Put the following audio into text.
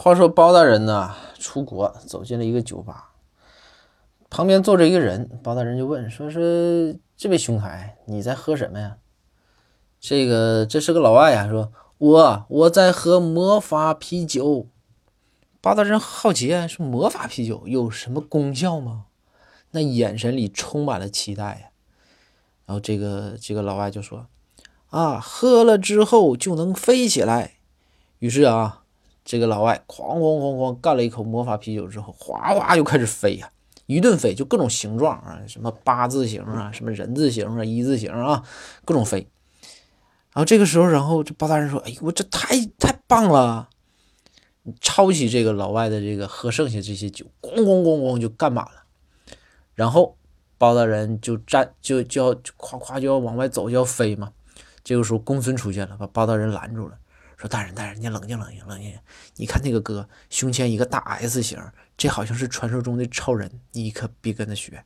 话说包大人呢，出国走进了一个酒吧，旁边坐着一个人，包大人就问说：“是这位兄台，你在喝什么呀？”这个这是个老外呀，说：“我我在喝魔法啤酒。”包大人好奇啊，说：“魔法啤酒有什么功效吗？”那眼神里充满了期待呀。然后这个这个老外就说：“啊，喝了之后就能飞起来。”于是啊。这个老外哐哐哐哐干了一口魔法啤酒之后，哗哗就开始飞呀，一顿飞，就各种形状啊，什么八字形啊，什么人字形啊，一字形啊，各种飞。然后这个时候，然后这包大人说：“哎呦，我这太太棒了！”你抄起这个老外的这个喝剩下这些酒，咣咣咣咣就干满了。然后包大人就站，就就要夸夸就要往外走，就要飞嘛。这个时候公孙出现了，把包大人拦住了。说大人，大人，你冷静冷静冷静！你看那个哥胸前一个大 S 型，这好像是传说中的超人，你可别跟他学。